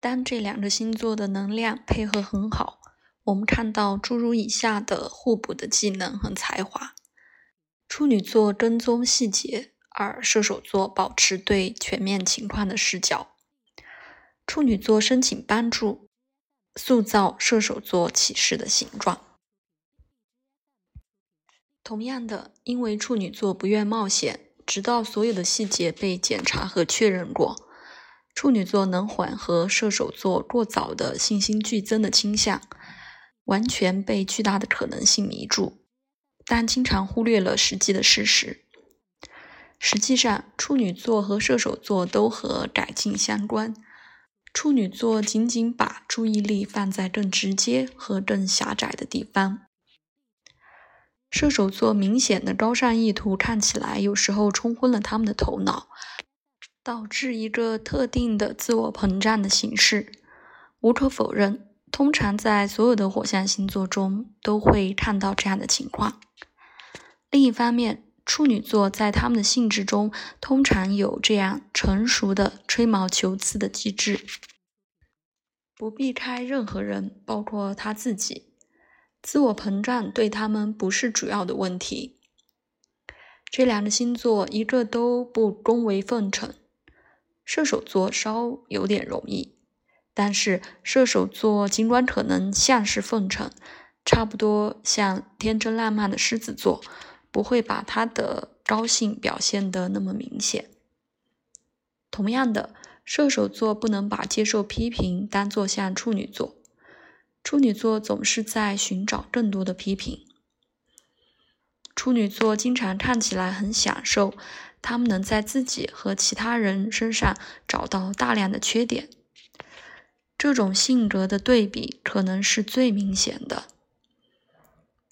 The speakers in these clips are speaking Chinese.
当这两个星座的能量配合很好，我们看到诸如以下的互补的技能和才华：处女座跟踪细节，而射手座保持对全面情况的视角。处女座申请帮助，塑造射手座启示的形状。同样的，因为处女座不愿冒险，直到所有的细节被检查和确认过。处女座能缓和射手座过早的信心剧增的倾向，完全被巨大的可能性迷住，但经常忽略了实际的事实。实际上，处女座和射手座都和改进相关。处女座仅仅把注意力放在更直接和更狭窄的地方。射手座明显的高尚意图看起来有时候冲昏了他们的头脑。导致一个特定的自我膨胀的形式。无可否认，通常在所有的火象星座中都会看到这样的情况。另一方面，处女座在他们的性质中通常有这样成熟的吹毛求疵的机制，不避开任何人，包括他自己。自我膨胀对他们不是主要的问题。这两个星座一个都不恭维奉承。射手座稍有点容易，但是射手座尽管可能像是奉承，差不多像天真烂漫的狮子座，不会把他的高兴表现得那么明显。同样的，射手座不能把接受批评当作像处女座，处女座总是在寻找更多的批评。处女座经常看起来很享受。他们能在自己和其他人身上找到大量的缺点，这种性格的对比可能是最明显的。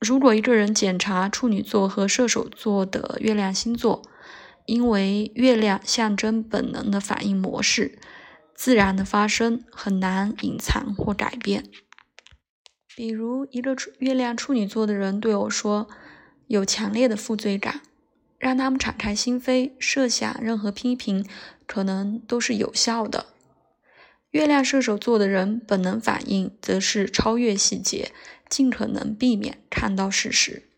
如果一个人检查处女座和射手座的月亮星座，因为月亮象征本能的反应模式，自然的发生，很难隐藏或改变。比如，一个处月亮处女座的人对我说，有强烈的负罪感。让他们敞开心扉，设想任何批评可能都是有效的。月亮射手座的人本能反应则是超越细节，尽可能避免看到事实。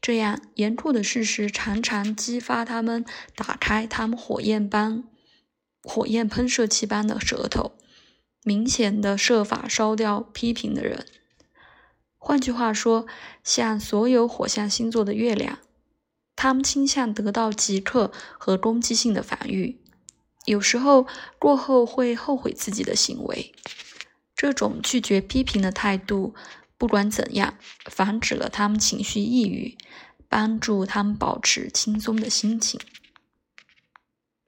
这样严酷的事实常常激发他们打开他们火焰般、火焰喷射器般的舌头，明显的设法烧掉批评的人。换句话说，像所有火象星座的月亮。他们倾向得到即刻和攻击性的防御，有时候过后会后悔自己的行为。这种拒绝批评的态度，不管怎样，防止了他们情绪抑郁，帮助他们保持轻松的心情。